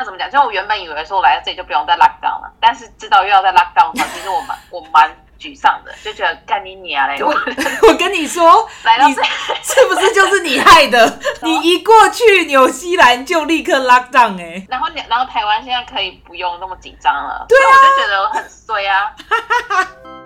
那怎么讲？就我原本以为说我来到这里就不用再 lock down 了，但是知道又要再 lock down 的话，其实我蛮我蛮沮丧的，就觉得干你娘嘞！我我跟你说，来到这是不是就是你害的？你一过去纽西兰就立刻 lock down 哎、欸，然后然后台湾现在可以不用那么紧张了，对啊，我就觉得我很衰啊。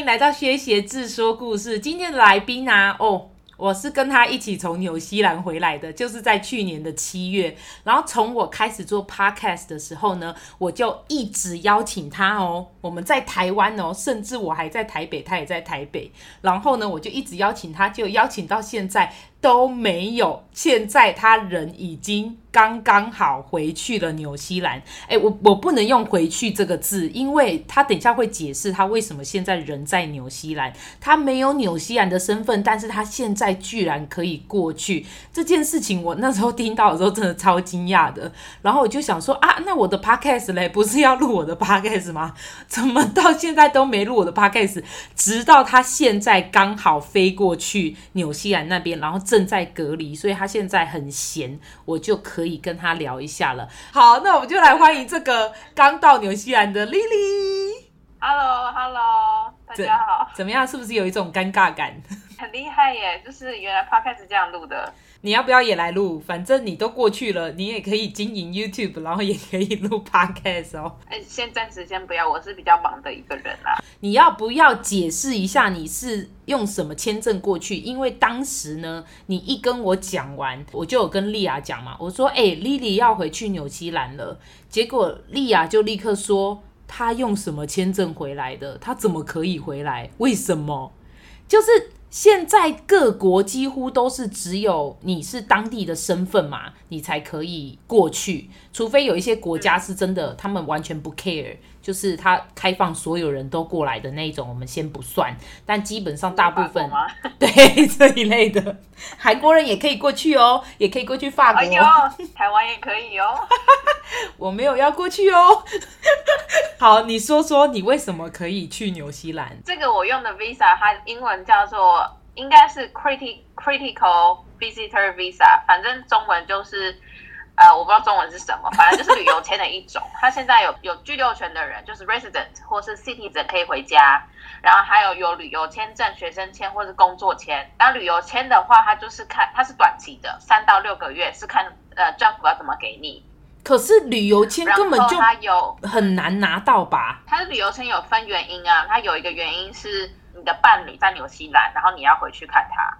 迎来到薛协志说故事。今天的来宾啊，哦，我是跟他一起从纽西兰回来的，就是在去年的七月。然后从我开始做 podcast 的时候呢，我就一直邀请他哦。我们在台湾哦，甚至我还在台北，他也在台北。然后呢，我就一直邀请他，就邀请到现在都没有。现在他人已经。刚刚好回去了纽西兰，哎，我我不能用回去这个字，因为他等一下会解释他为什么现在人在纽西兰，他没有纽西兰的身份，但是他现在居然可以过去这件事情，我那时候听到的时候真的超惊讶的，然后我就想说啊，那我的 podcast 嘞，不是要录我的 podcast 吗？怎么到现在都没录我的 podcast？直到他现在刚好飞过去纽西兰那边，然后正在隔离，所以他现在很闲，我就可。以跟他聊一下了。好，那我们就来欢迎这个刚到纽西兰的 Lily。Hello，Hello，大家好。怎么样？是不是有一种尴尬感？很厉害耶！就是原来 Podcast 这样录的。你要不要也来录？反正你都过去了，你也可以经营 YouTube，然后也可以录 Podcast 哦。哎，先暂时先不要，我是比较忙的一个人啦。你要不要解释一下你是用什么签证过去？因为当时呢，你一跟我讲完，我就有跟莉亚讲嘛，我说：“哎，Lily 要回去纽西兰了。”结果莉亚就立刻说：“她用什么签证回来的？她怎么可以回来？为什么？”就是。现在各国几乎都是只有你是当地的身份嘛，你才可以过去，除非有一些国家是真的，他们完全不 care。就是他开放所有人都过来的那一种，我们先不算，但基本上大部分 对这一类的，韩国人也可以过去哦，也可以过去法国，哎呦，台湾也可以哦。我没有要过去哦。好，你说说你为什么可以去纽西兰？这个我用的 visa，它英文叫做应该是 critical critical visitor visa，反正中文就是。呃，我不知道中文是什么，反正就是旅游签的一种。他现在有有居留权的人，就是 resident 或是 citizen 可以回家，然后还有有旅游签证、学生签或是工作签。那旅游签的话，它就是看它是短期的，三到六个月，是看呃政府要怎么给你。可是旅游签根本就它有很难拿到吧？它的旅游签有分原因啊，它有一个原因是你的伴侣在纽西兰，然后你要回去看他。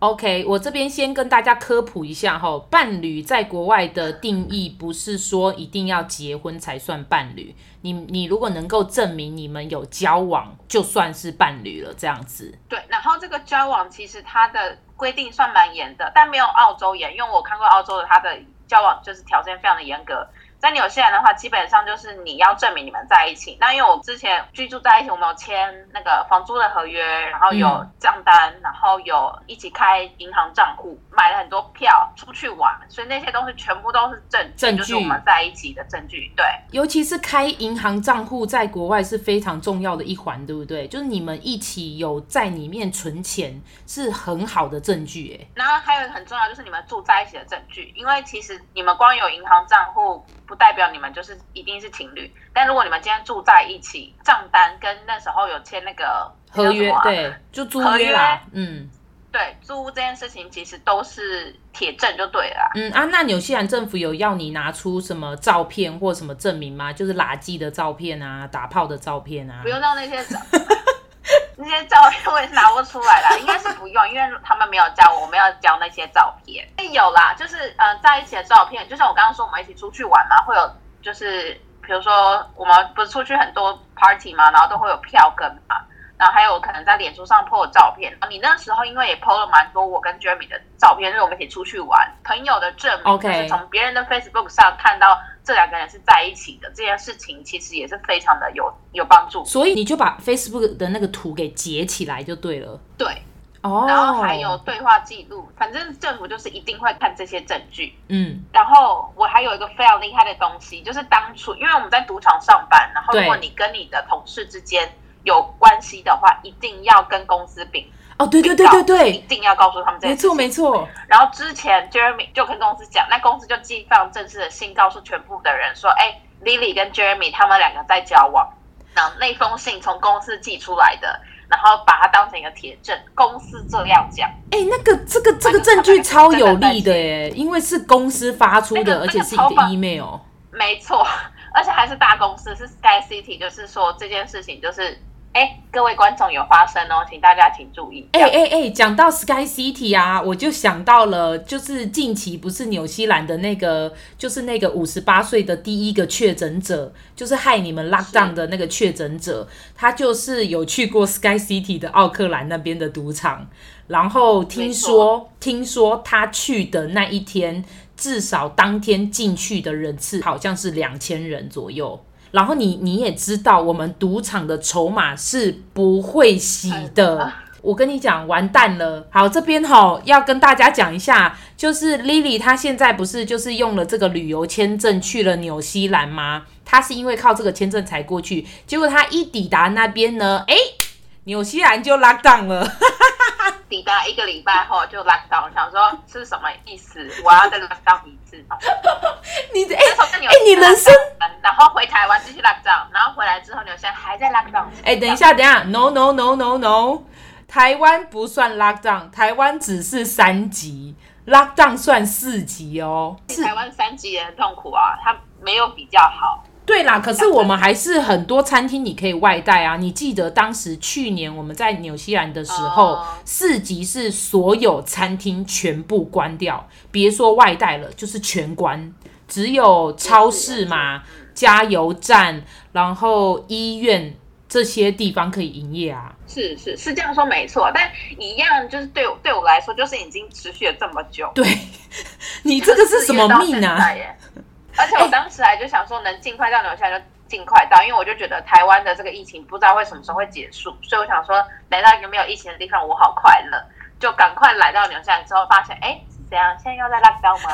OK，我这边先跟大家科普一下哈，伴侣在国外的定义不是说一定要结婚才算伴侣，你你如果能够证明你们有交往，就算是伴侣了，这样子。对，然后这个交往其实它的规定算蛮严的，但没有澳洲严，因为我看过澳洲的，它的交往就是条件非常的严格。在纽西兰的话，基本上就是你要证明你们在一起。那因为我之前居住在一起，我们有签那个房租的合约，然后有账单，嗯、然后有一起开银行账户，买了很多票出去玩，所以那些东西全部都是证据，证据就是我们在一起的证据。对，尤其是开银行账户在国外是非常重要的一环，对不对？就是你们一起有在里面存钱，是很好的证据。哎，然后还有很重要就是你们住在一起的证据，因为其实你们光有银行账户。不代表你们就是一定是情侣，但如果你们今天住在一起，账单跟那时候有签那个合约，对，就租约啦，嗯，对，租这件事情其实都是铁证就对了，嗯啊，那纽西兰政府有要你拿出什么照片或什么证明吗？就是垃圾的照片啊，打炮的照片啊，不用到那些照。那些照片我也是拿不出来啦，应该是不用，因为他们没有教我，我们要交那些照片。有啦，就是呃在一起的照片，就像我刚刚说，我们一起出去玩嘛，会有就是比如说我们不是出去很多 party 嘛，然后都会有票根嘛。然后还有可能在脸书上 po 的照片，你那时候因为也 po 了蛮多我跟 Jeremy 的照片，因为我们一起出去玩，朋友的证明，Okay. 就是从别人的 Facebook 上看到这两个人是在一起的这件事情，其实也是非常的有有帮助。所以你就把 Facebook 的那个图给截起来就对了。对。哦，然后还有对话记录，反正政府就是一定会看这些证据。嗯，然后我还有一个非常厉害的东西，就是当初因为我们在赌场上班，然后如果你跟你的同事之间有关系的话，一定要跟公司禀。哦，对对对对对，一定要告诉他们这件事情。没错没错。然后之前 Jeremy 就跟公司讲，那公司就寄放正式的信，告诉全部的人说，哎，Lily 跟 Jeremy 他们两个在交往。那那封信从公司寄出来的，然后把它当成一个铁证，公司这样讲。哎，那个这个这个证据超有力的耶，因为是公司发出的，而且是一个 email。没错，而且还是大公司，是 Sky City，就是说这件事情就是。哎，各位观众有发声哦，请大家请注意。哎哎哎，讲到 Sky City 啊，我就想到了，就是近期不是纽西兰的那个，就是那个五十八岁的第一个确诊者，就是害你们 lockdown 的那个确诊者，他就是有去过 Sky City 的奥克兰那边的赌场，然后听说听说他去的那一天，至少当天进去的人次好像是两千人左右。然后你你也知道，我们赌场的筹码是不会洗的。我跟你讲，完蛋了。好，这边哈要跟大家讲一下，就是 Lily 她现在不是就是用了这个旅游签证去了纽西兰吗？她是因为靠这个签证才过去，结果她一抵达那边呢，哎，纽西兰就 lock down 了。抵达一个礼拜后就 lock down，想说是什么意思？我要再 lock down 一次吗？你哎哎，你人生，然后回台湾继续 lock down，然后回来之后，纽西兰还在 lock down。哎，等一下，等一下，no no no no no，台湾不算 lock down，台湾只是三级，lock down 算四级哦。台湾三级也很痛苦啊，它没有比较好。对啦，可是我们还是很多餐厅你可以外带啊。你记得当时去年我们在纽西兰的时候，哦、四级是所有餐厅全部关掉，别说外带了，就是全关，只有超市嘛、加油站，然后医院这些地方可以营业啊。是是是这样说没错，但一样就是对我对我来说，就是已经持续了这么久。对，你这个是什么命啊？而且我当时还就想说，能尽快到纽西兰就尽快到，因为我就觉得台湾的这个疫情不知道会什么时候会结束，所以我想说来到一个没有疫情的地方，我好快乐，就赶快来到纽西兰之后，发现哎，是怎样？现在要在 lockdown 吗？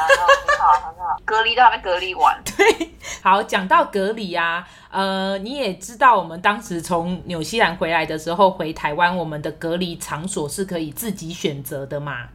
很好，很好，隔离都还没隔离完。对，好，讲到隔离啊，呃，你也知道，我们当时从纽西兰回来的时候，回台湾，我们的隔离场所是可以自己选择的嘛。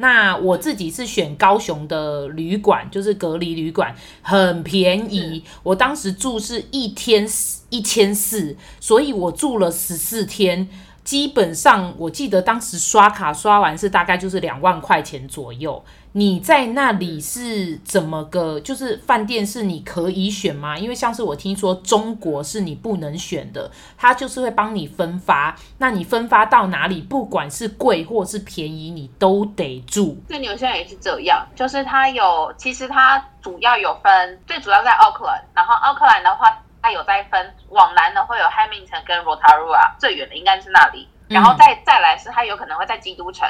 那我自己是选高雄的旅馆，就是隔离旅馆，很便宜。我当时住是一天一千四，所以我住了十四天。基本上我记得当时刷卡刷完是大概就是两万块钱左右。你在那里是怎么个？就是饭店是你可以选吗？因为像是我听说中国是你不能选的，他就是会帮你分发。那你分发到哪里，不管是贵或是便宜，你都得住。对，纽西兰也是这样，就是它有，其实它主要有分，最主要在奥克兰，然后奥克兰的话，它有在分往南的会有 Hamilton 跟 Rotorua，最远的应该是那里，然后再再来是它有可能会在基督城。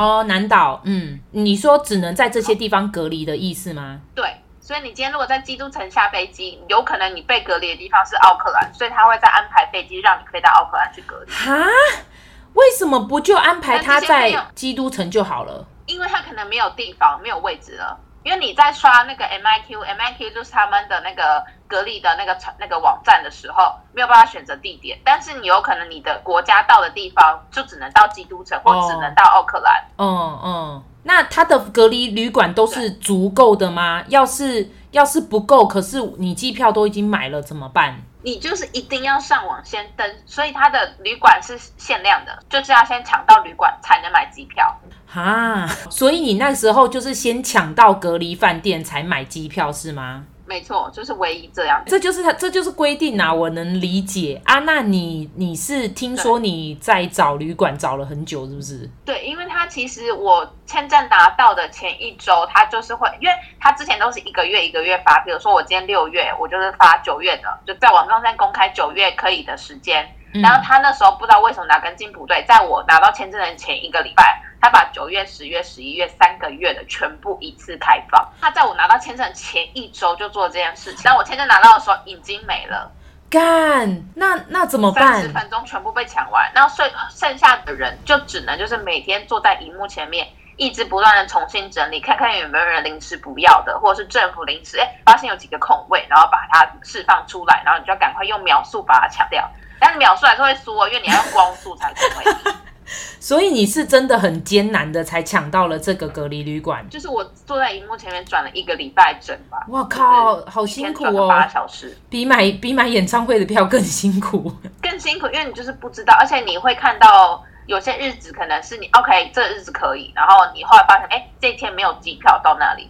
哦，南岛，嗯，你说只能在这些地方隔离的意思吗？对，所以你今天如果在基督城下飞机，有可能你被隔离的地方是奥克兰，所以他会再安排飞机让你飞到奥克兰去隔离。哈？为什么不就安排他在基督城就好了？因为他可能没有地方，没有位置了。因为你在刷那个 MIQ，MIQ 就是他们的那个隔离的那个那个网站的时候，没有办法选择地点，但是你有可能你的国家到的地方就只能到基督城，或只能到奥克兰。嗯嗯，那他的隔离旅馆都是足够的吗？要是要是不够，可是你机票都已经买了怎么办？你就是一定要上网先登，所以他的旅馆是限量的，就是要先抢到旅馆才能买机票。哈，所以你那时候就是先抢到隔离饭店才买机票是吗？没错，就是唯一这样。这就是他，这就是规定啊，我能理解啊。那你你是听说你在找旅馆找了很久是不是？对，因为他其实我签证拿到的前一周，他就是会，因为他之前都是一个月一个月发，比如说我今天六月，我就是发九月的，就在网站上公开九月可以的时间。然后他那时候不知道为什么拿根筋不对，在我拿到签证的前一个礼拜，他把九月、十月、十一月三个月的全部一次开放。他在我拿到签证前一周就做这件事情，但我签证拿到的时候已经没了。干，那那怎么办？三十分钟全部被抢完，然后剩剩下的人就只能就是每天坐在荧幕前面，一直不断的重新整理，看看有没有人临时不要的，或者是政府临时哎发现有几个空位，然后把它释放出来，然后你就要赶快用秒速把它抢掉。但是秒速还是会输哦，因为你要用光速才可以。所以你是真的很艰难的才抢到了这个隔离旅馆，就是我坐在荧幕前面转了一个礼拜整吧。哇靠，好辛苦哦，八小时，比买比买演唱会的票更辛苦，更辛苦，因为你就是不知道，而且你会看到有些日子可能是你 OK 这日子可以，然后你后来发现哎这一天没有机票到那里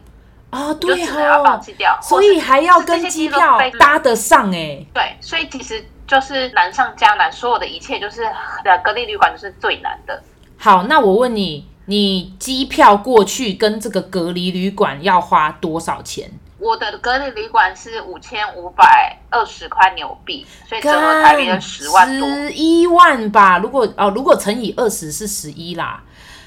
啊，对哦，要放弃掉，所以还要跟机票搭得上哎，对，所以其实。就是难上加难，所有的一切就是的隔离旅馆就是最难的。好，那我问你，你机票过去跟这个隔离旅馆要花多少钱？我的隔离旅馆是五千五百二十块纽币，所以折合台币的十万多，十一万吧。如果哦，如果乘以二十是十一啦。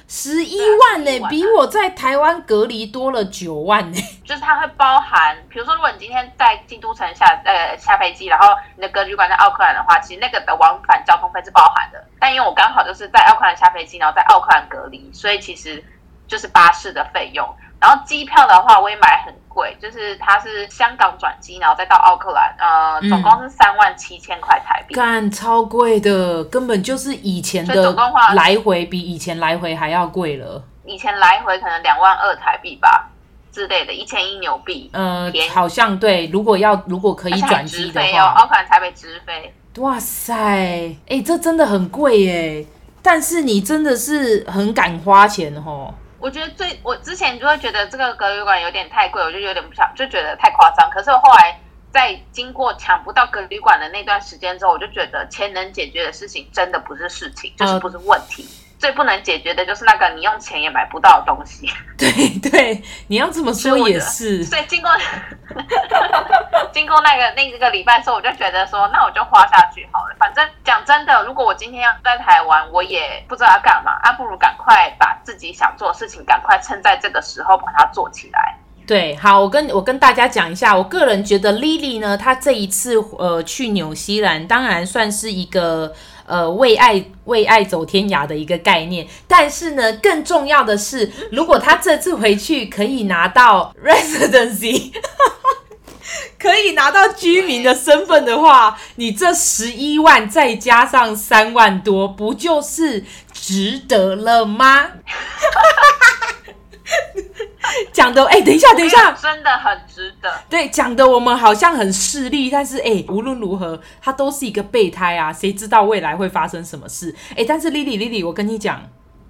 十一万呢、欸，比我在台湾隔离多了九万呢、欸。就是它会包含，比如说，如果你今天在京都城下呃下飞机，然后你的隔离旅馆在奥克兰的话，其实那个的往返交通费是包含的。但因为我刚好就是在奥克兰下飞机，然后在奥克兰隔离，所以其实就是巴士的费用。然后机票的话，我也买很贵，就是它是香港转机，然后再到奥克兰，呃，总共是三万七千块台币，干、嗯、超贵的，根本就是以前的来回比以前来回还要贵了。以前来回可能两万二台币吧之类的，一千一纽币，呃，好像对。如果要如果可以转机的话，奥克兰台北直飞，哇塞，哎、欸，这真的很贵耶。但是你真的是很敢花钱哦。我觉得最我之前就会觉得这个隔离旅馆有点太贵，我就有点不想，就觉得太夸张。可是我后来在经过抢不到隔离旅馆的那段时间之后，我就觉得钱能解决的事情真的不是事情，就是不是问题。呃最不能解决的就是那个你用钱也买不到的东西。对对，你要这么说也是。所以经过经过那个那个礼拜之后，我就觉得说，那我就花下去好了。反正讲真的，如果我今天要在台湾，我也不知道要干嘛，啊，不如赶快把自己想做的事情，赶快趁在这个时候把它做起来。对，好，我跟我跟大家讲一下，我个人觉得 Lily 呢，她这一次呃去纽西兰，当然算是一个。呃，为爱为爱走天涯的一个概念，但是呢，更重要的是，如果他这次回去可以拿到 residency，可以拿到居民的身份的话，你这十一万再加上三万多，不就是值得了吗？讲的哎、欸，等一下，等一下，真的很值得。对，讲的我们好像很势利，但是哎、欸，无论如何，他都是一个备胎啊，谁知道未来会发生什么事？哎、欸，但是 Lily，Lily，我跟你讲，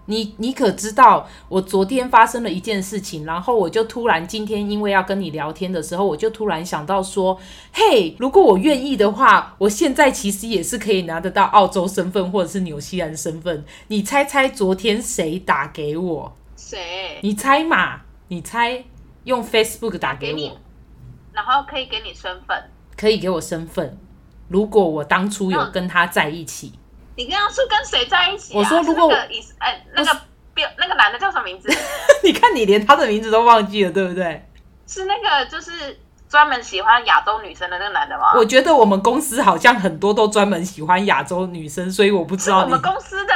你你可知道，我昨天发生了一件事情，然后我就突然今天因为要跟你聊天的时候，我就突然想到说，嘿，如果我愿意的话，我现在其实也是可以拿得到澳洲身份或者是纽西兰身份。你猜猜昨天谁打给我？谁？你猜嘛？你猜用 Facebook 打给我，然后可以给你身份，可以给我身份。如果我当初有跟他在一起，你刚刚是跟谁在一起、啊？我说如果我，哎，那个标那个男的叫什么名字？你看你连他的名字都忘记了，对不对？是那个就是专门喜欢亚洲女生的那个男的吗？我觉得我们公司好像很多都专门喜欢亚洲女生，所以我不知道你。我们公司的。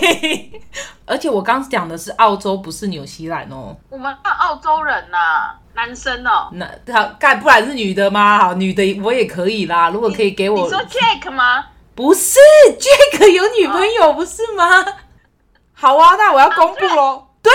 对，而且我刚讲的是澳洲，不是纽西兰哦。我们看澳洲人呐、啊，男生哦。那他干不然是女的吗？好，女的我也可以啦。如果可以给我，你说 Jack 吗？不是，Jack 有女朋友不是吗？好啊，那我要公布喽。对，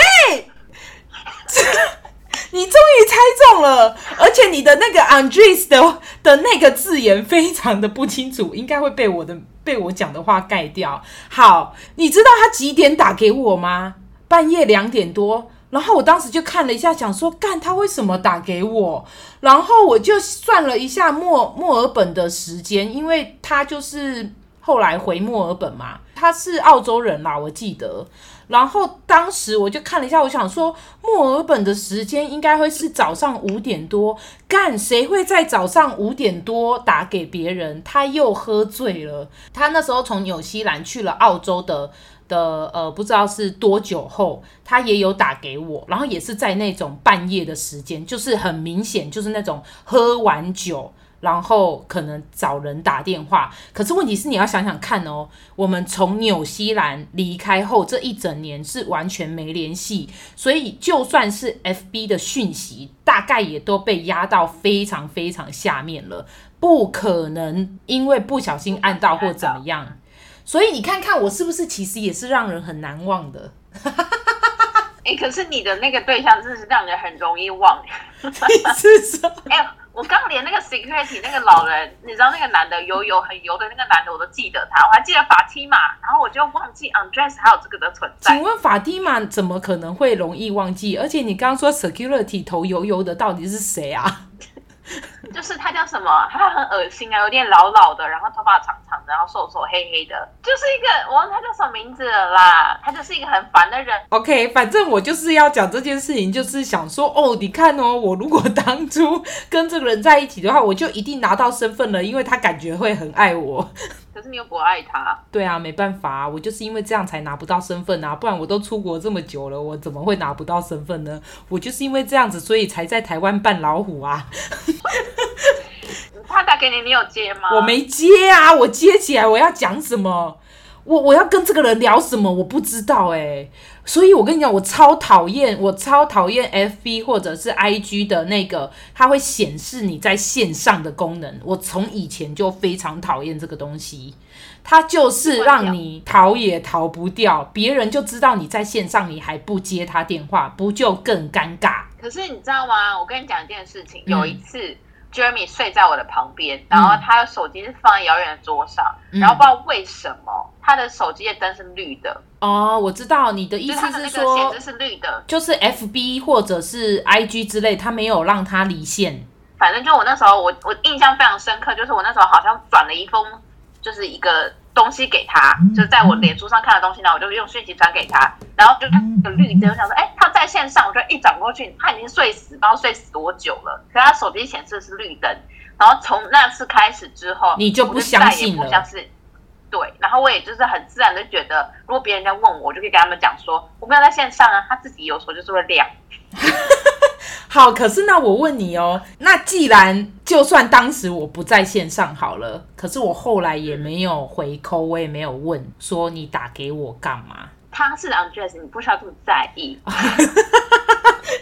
你终于猜中了，而且你的那个 Andres 的的那个字眼非常的不清楚，应该会被我的。被我讲的话盖掉。好，你知道他几点打给我吗？半夜两点多。然后我当时就看了一下，想说，干他为什么打给我？然后我就算了一下墨墨尔本的时间，因为他就是后来回墨尔本嘛，他是澳洲人啦，我记得。然后当时我就看了一下，我想说墨尔本的时间应该会是早上五点多，干谁会在早上五点多打给别人？他又喝醉了。他那时候从纽西兰去了澳洲的的呃，不知道是多久后，他也有打给我，然后也是在那种半夜的时间，就是很明显就是那种喝完酒。然后可能找人打电话，可是问题是你要想想看哦，我们从纽西兰离开后这一整年是完全没联系，所以就算是 FB 的讯息，大概也都被压到非常非常下面了，不可能因为不小心按到或怎么样，所以你看看我是不是其实也是让人很难忘的。哎、欸，可是你的那个对象真的是让人很容易忘。你 是说？哎。我刚连那个 security 那个老人，你知道那个男的油油很油的那个男的，我都记得他，我还记得法蒂玛，然后我就忘记 undress 还有这个的存在。请问法蒂玛怎么可能会容易忘记？而且你刚刚说 security 头油油的到底是谁啊？就是他叫什么？他很恶心啊，有点老老的，然后头发长长的，然后瘦瘦黑黑的，就是一个我忘他叫什么名字了啦。他就是一个很烦的人。OK，反正我就是要讲这件事情，就是想说哦，你看哦，我如果当初跟这个人在一起的话，我就一定拿到身份了，因为他感觉会很爱我。可是你又不爱他。对啊，没办法啊，我就是因为这样才拿不到身份啊，不然我都出国这么久了，我怎么会拿不到身份呢？我就是因为这样子，所以才在台湾扮老虎啊。他打给你，你有接吗？我没接啊，我接起来我要讲什么？我我要跟这个人聊什么？我不知道哎、欸，所以我跟你讲，我超讨厌，我超讨厌 FB 或者是 IG 的那个，它会显示你在线上的功能。我从以前就非常讨厌这个东西，它就是让你逃也逃不掉，别人就知道你在线上，你还不接他电话，不就更尴尬？可是你知道吗？我跟你讲一件事情，有一次。嗯 Jeremy 睡在我的旁边，然后他的手机是放在遥远的桌上，嗯、然后不知道为什么他的手机的灯是绿的。哦，我知道你的意思是说，显示是绿的，就是 FB 或者是 IG 之类，他没有让他离线。反正就我那时候，我我印象非常深刻，就是我那时候好像转了一封，就是一个。东西给他，就是在我脸书上看的东西呢，我就用讯息传给他，然后就有绿灯，我想说，哎，他在线上，我就一转过去，他已经睡死，不知道睡死多久了，可是他手机显示的是绿灯，然后从那次开始之后，你就不相信了，不相信，对，然后我也就是很自然的觉得，如果别人在问我，我就可以跟他们讲说，我没有在线上啊，他自己有时候就是会亮。好，可是那我问你哦，那既然就算当时我不在线上好了，可是我后来也没有回扣，我也没有问说你打给我干嘛？他是 Andres，你不需要这么在意。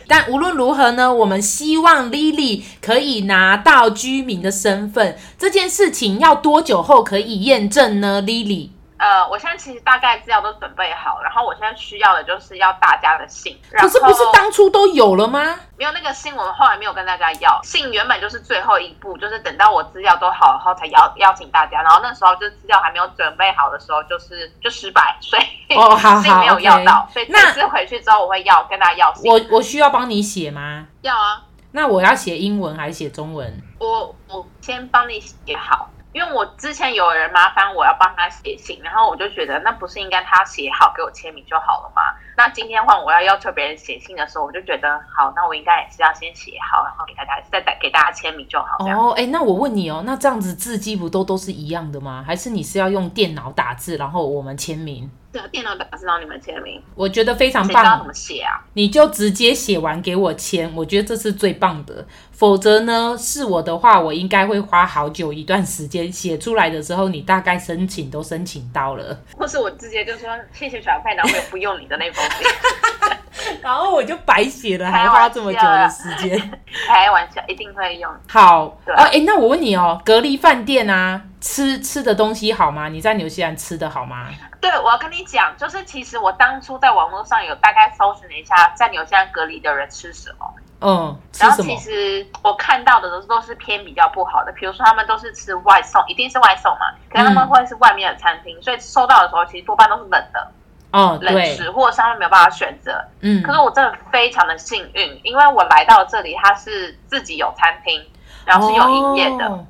但无论如何呢，我们希望 Lily 可以拿到居民的身份，这件事情要多久后可以验证呢？Lily？呃，我现在其实大概资料都准备好，然后我现在需要的就是要大家的信。可是不是当初都有了吗？没有那个信，我们后来没有跟大家要。信原本就是最后一步，就是等到我资料都好，然后才邀邀请大家。然后那时候就资料还没有准备好的时候，就是就失败，所以哦，好好，信没有要到。okay. 所以这次回去之后，我会要跟大家要信。我我需要帮你写吗？要啊。那我要写英文还是写中文？我我先帮你写好。因为我之前有人麻烦我要帮他写信，然后我就觉得那不是应该他写好给我签名就好了吗？那今天换我要要求别人写信的时候，我就觉得好，那我应该也是要先写好，然后给大家再带给大家签名就好。哦，哎，那我问你哦，那这样子字迹不都都是一样的吗？还是你是要用电脑打字，然后我们签名？电脑打字让你们签名，我觉得非常棒。知道怎么写啊？你就直接写完给我签，我觉得这是最棒的。否则呢，是我的话，我应该会花好久一段时间写出来的时候，你大概申请都申请到了。或是我直接就说谢谢小派，然后我也不用你的那封信，然后我就白写了，还花这么久的时间。开玩笑，一定会用。好，对哦，哎，那我问你哦，隔离饭店啊，吃吃的东西好吗？你在纽西兰吃的好吗？对，我要跟你讲，就是其实我当初在网络上有大概搜寻了一下，在纽西兰隔离的人吃什么。嗯，然后其实我看到的都都是偏比较不好的，比如说他们都是吃外送，一定是外送嘛，可能他们会是外面的餐厅，嗯、所以收到的时候其实多半都是冷的。哦，冷食或者是他们没有办法选择。嗯，可是我真的非常的幸运，因为我来到这里，他是自己有餐厅，然后是有营业的。哦、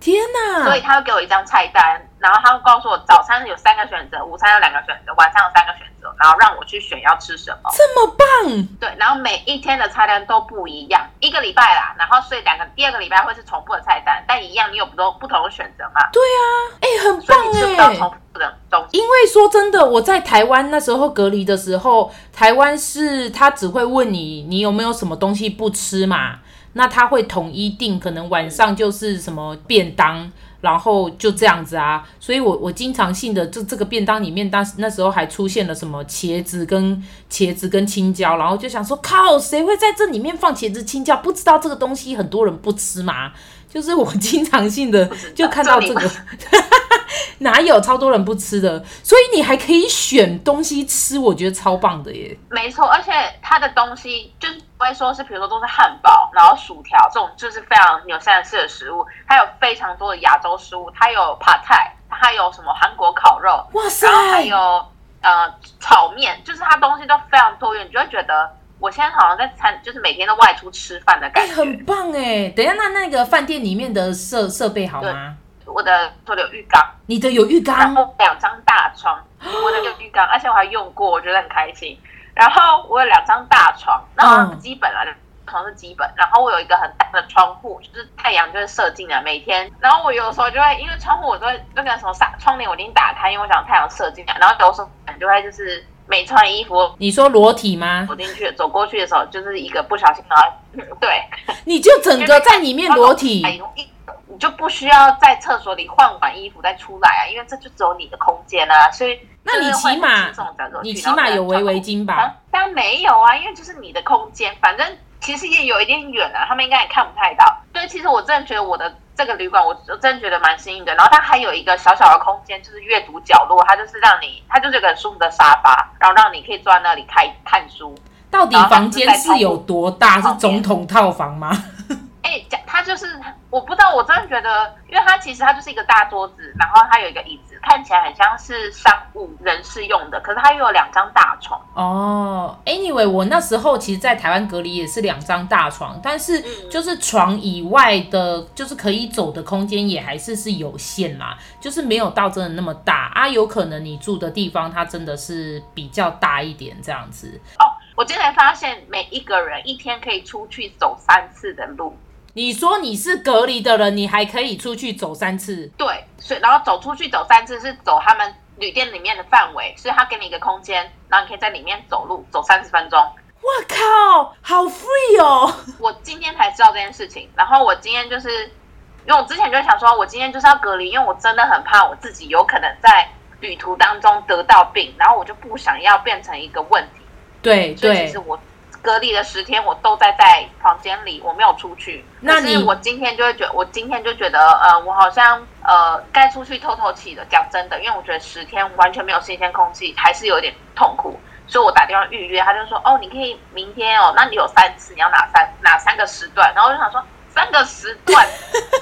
天哪！所以他会给我一张菜单。然后他会告诉我早餐有三个选择，午餐有两个选择，晚上有三个选择，然后让我去选要吃什么。这么棒？对，然后每一天的菜单都不一样，一个礼拜啦，然后所以两个第二个礼拜会是重复的菜单，但一样你有不同不同的选择嘛？对啊，哎，很棒哎。吃不到重复的东西。因为说真的，我在台湾那时候隔离的时候，台湾是他只会问你你有没有什么东西不吃嘛，那他会统一定，可能晚上就是什么便当。然后就这样子啊，所以我我经常性的就这个便当里面，当时那时候还出现了什么茄子跟茄子跟青椒，然后就想说靠，谁会在这里面放茄子青椒？不知道这个东西很多人不吃吗？就是我经常性的就看到这个，哪有超多人不吃的？所以你还可以选东西吃，我觉得超棒的耶。没错，而且它的东西就是不会说是，比如说都是汉堡，然后薯条这种，就是非常纽西兰式的食物。它有非常多的亚洲食物，它有 Pad Thai，它还有什么韩国烤肉，哇塞，然后还有呃炒面，就是它东西都非常多元，你就会觉得。我现在好像在餐，就是每天都外出吃饭的感觉，欸、很棒哎！等一下，那那个饭店里面的设设备好吗？我的我的有浴缸，你的有浴缸，然后两张大床，我的有浴缸，而且我还用过，我觉得很开心。然后我有两张大床，然后基本啊，床是基本。然后我有一个很大的窗户，就是太阳就是射进来，每天。然后我有时候就会，因为窗户我都会那个什么纱窗帘我已经打开，因为我想太阳射进来。然后有时候就会就是。没穿衣服，你说裸体吗？走进去，走过去的时候，就是一个不小心啊，对，你就整个在里面裸体，你就不需要在厕所里换完衣服再出来啊，因为这就只有你的空间啊，所以那你起码你起码有围围巾吧？当然没有啊，因为就是你的空间，反正其实也有一点远啊，他们应该也看不太到。对，其实我真的觉得我的。这个旅馆我我真觉得蛮幸运的，然后它还有一个小小的空间，就是阅读角落，它就是让你，它就是一个很舒服的沙发，然后让你可以坐在那里看看书。到底房间是有多大？是总统套房吗？哎，讲它就是，我不知道，我真的觉得，因为它其实它就是一个大桌子，然后它有一个椅子，看起来很像是商务人士用的，可是它又有两张大床。哦，Anyway，我那时候其实，在台湾隔离也是两张大床，但是就是床以外的，就是可以走的空间也还是是有限啦，就是没有到真的那么大啊。有可能你住的地方它真的是比较大一点这样子。哦，我今天发现每一个人一天可以出去走三次的路。你说你是隔离的人，你还可以出去走三次？对，所以然后走出去走三次是走他们旅店里面的范围，所以他给你一个空间，然后你可以在里面走路走三十分钟。我靠，好 free 哦！我今天才知道这件事情，然后我今天就是因为我之前就想说，我今天就是要隔离，因为我真的很怕我自己有可能在旅途当中得到病，然后我就不想要变成一个问题。对对，所以其实我。隔离了十天，我都在在房间里，我没有出去。那你我今天就会觉得，我今天就觉得，呃，我好像呃该出去透透气了。讲真的，因为我觉得十天完全没有新鲜空气，还是有点痛苦。所以我打电话预约，他就说，哦，你可以明天哦，那你有三次，你要哪三哪三个时段？然后我就想说，三个时段，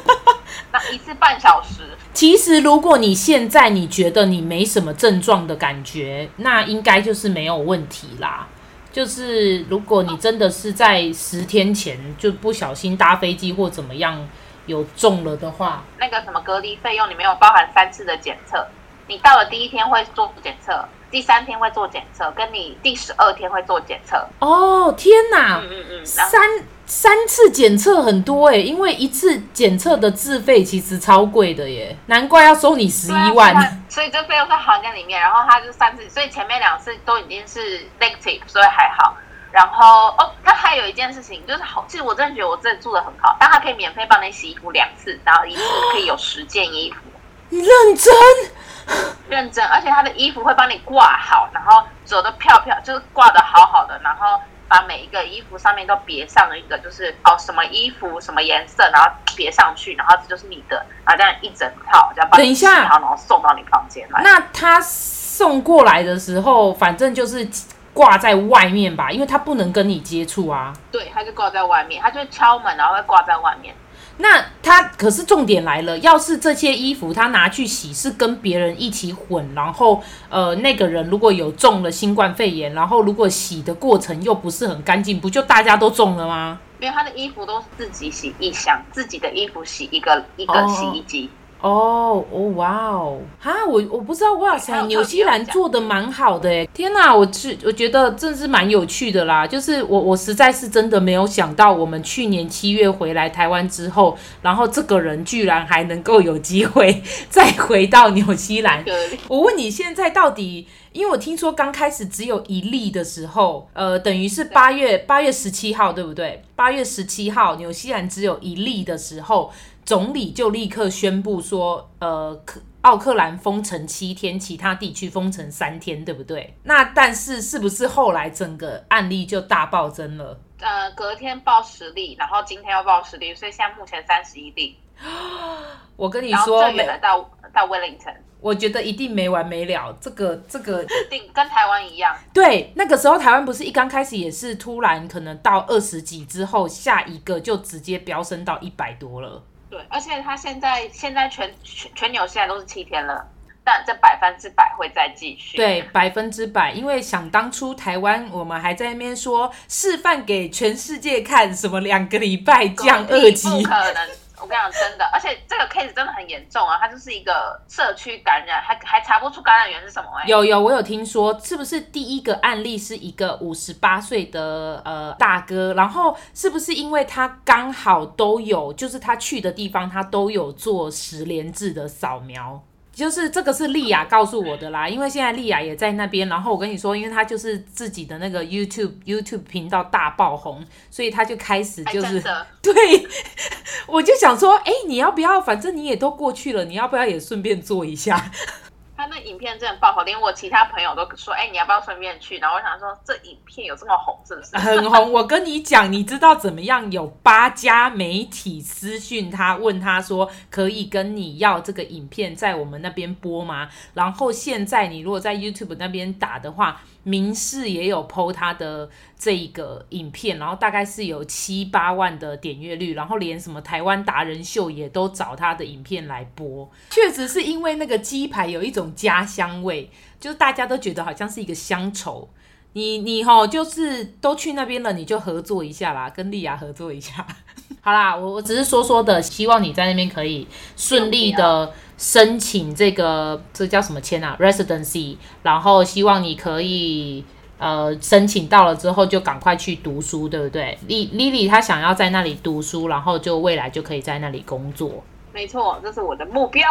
那一次半小时。其实如果你现在你觉得你没什么症状的感觉，那应该就是没有问题啦。就是如果你真的是在十天前就不小心搭飞机或怎么样有中了的话，那个什么隔离费用里面有包含三次的检测，你到了第一天会做检测，第三天会做检测，跟你第十二天会做检测。哦，天哪！嗯嗯嗯，三。三次检测很多哎、欸，因为一次检测的自费其实超贵的耶，难怪要收你十一万。所以这费用在行间里面，然后他就三次，所以前面两次都已经是 negative，所以还好。然后哦，他还有一件事情就是好，其实我真的觉得我这里做的很好，但他可以免费帮你洗衣服两次，然后一次可以有十件衣服。你认真？认真，而且他的衣服会帮你挂好，然后走的漂漂，就是挂的好好的，然后。把每一个衣服上面都别上了一个，就是哦什么衣服什么颜色，然后别上去，然后这就是你的，然后这样一整套这样帮你。等一下，然后送到你房间来。那他送过来的时候，反正就是挂在外面吧，因为他不能跟你接触啊。对，他就挂在外面，他就敲门，然后会挂在外面。那他可是重点来了，要是这些衣服他拿去洗，是跟别人一起混，然后呃那个人如果有中了新冠肺炎，然后如果洗的过程又不是很干净，不就大家都中了吗？因为他的衣服都是自己洗一箱，自己的衣服洗一个一个洗衣机。哦哦哇哦哈！我我不知道哇塞，纽西兰做的蛮好的哎！天哪，我去，我觉得真是蛮有趣的啦。就是我我实在是真的没有想到，我们去年七月回来台湾之后，然后这个人居然还能够有机会 再回到纽西兰。我问你现在到底？因为我听说刚开始只有一例的时候，呃，等于是八月八月十七号，对不对？八月十七号，纽西兰只有一例的时候。总理就立刻宣布说，呃，奥克兰封城七天，其他地区封城三天，对不对？那但是是不是后来整个案例就大暴增了？呃，隔天报十例，然后今天又报十例，所以现在目前三十一例。我跟你说，最远的到到 Wellington，我觉得一定没完没了。这个这个，定跟台湾一样。对，那个时候台湾不是一刚开始也是突然可能到二十几之后，下一个就直接飙升到一百多了。对，而且他现在现在全全全纽西兰都是七天了，但这百分之百会再继续。对，百分之百，因为想当初台湾我们还在那边说示范给全世界看，什么两个礼拜降二级，不可能。我跟你讲，真的，而且这个 case 真的很严重啊！它就是一个社区感染，还还查不出感染源是什么、有有，我有听说，是不是第一个案例是一个五十八岁的呃大哥？然后是不是因为他刚好都有，就是他去的地方他都有做十连制的扫描？就是这个是莉亚告诉我的啦，因为现在莉亚也在那边。然后我跟你说，因为她就是自己的那个 YouTube YouTube 频道大爆红，所以她就开始就是 对，我就想说，哎，你要不要？反正你也都过去了，你要不要也顺便做一下？他那影片真的爆火，连我其他朋友都说：“哎、你要不要顺便去？”然后我想说，这影片有这么红，是不是？很红。我跟你讲，你知道怎么样？有八家媒体私讯他，问他说：“可以跟你要这个影片在我们那边播吗？”然后现在你如果在 YouTube 那边打的话。民视也有 PO 他的这一个影片，然后大概是有七八万的点阅率，然后连什么台湾达人秀也都找他的影片来播。确实是因为那个鸡排有一种家乡味，就是大家都觉得好像是一个乡愁。你你齁，就是都去那边了，你就合作一下啦，跟丽雅合作一下。好啦，我我只是说说的，希望你在那边可以顺利的。申请这个这叫什么签啊？Residency，然后希望你可以呃申请到了之后就赶快去读书，对不对？Lily 她想要在那里读书，然后就未来就可以在那里工作。没错，这是我的目标。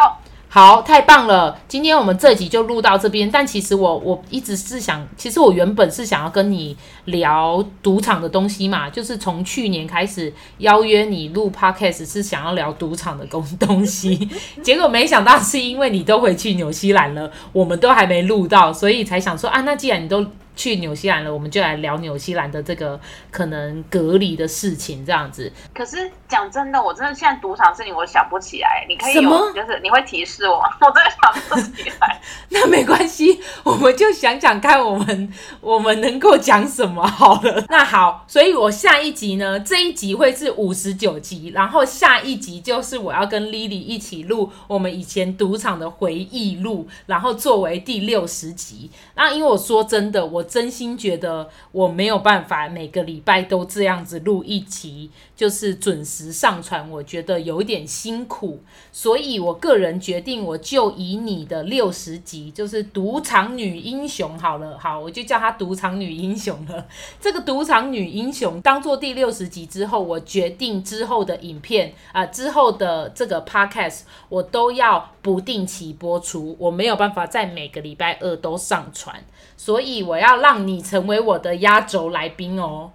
好，太棒了！今天我们这集就录到这边。但其实我我一直是想，其实我原本是想要跟你聊赌场的东西嘛，就是从去年开始邀约你录 Podcast，是想要聊赌场的东东西。结果没想到是因为你都回去纽西兰了，我们都还没录到，所以才想说啊，那既然你都。去纽西兰了，我们就来聊纽西兰的这个可能隔离的事情，这样子。可是讲真的，我真的现在赌场事情我想不起来。你可以有？就是你会提示我？我真的想不起来。那没关系，我们就想想看，我们我们能够讲什么好了。那好，所以我下一集呢，这一集会是五十九集，然后下一集就是我要跟 Lily 一起录我们以前赌场的回忆录，然后作为第六十集。那因为我说真的，我。真心觉得我没有办法每个礼拜都这样子录一集，就是准时上传，我觉得有点辛苦，所以我个人决定，我就以你的六十集，就是赌场女英雄好了，好，我就叫她赌场女英雄了。这个赌场女英雄当做第六十集之后，我决定之后的影片啊、之后的这个 podcast 我都要不定期播出，我没有办法在每个礼拜二都上传，所以我要。要让你成为我的压轴来宾哦，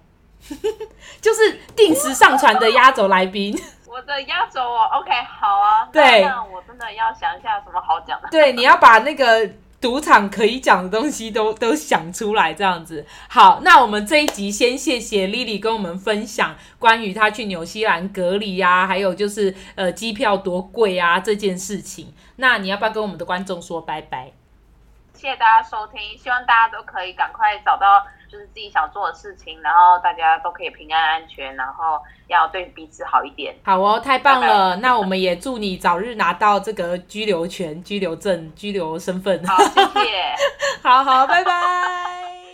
就是定时上传的压轴来宾。我的压轴哦，OK，好啊。对，那我真的要想一下什么好讲的。对，你要把那个赌场可以讲的东西都 都想出来，这样子。好，那我们这一集先谢谢 Lily 跟我们分享关于她去纽西兰隔离啊，还有就是呃机票多贵啊这件事情。那你要不要跟我们的观众说拜拜？谢谢大家收听，希望大家都可以赶快找到就是自己想做的事情，然后大家都可以平安安全，然后要对彼此好一点。好哦，太棒了！拜拜。那我们也祝你早日拿到这个居留权、居留证、居留身份。好，谢谢。好好，拜拜。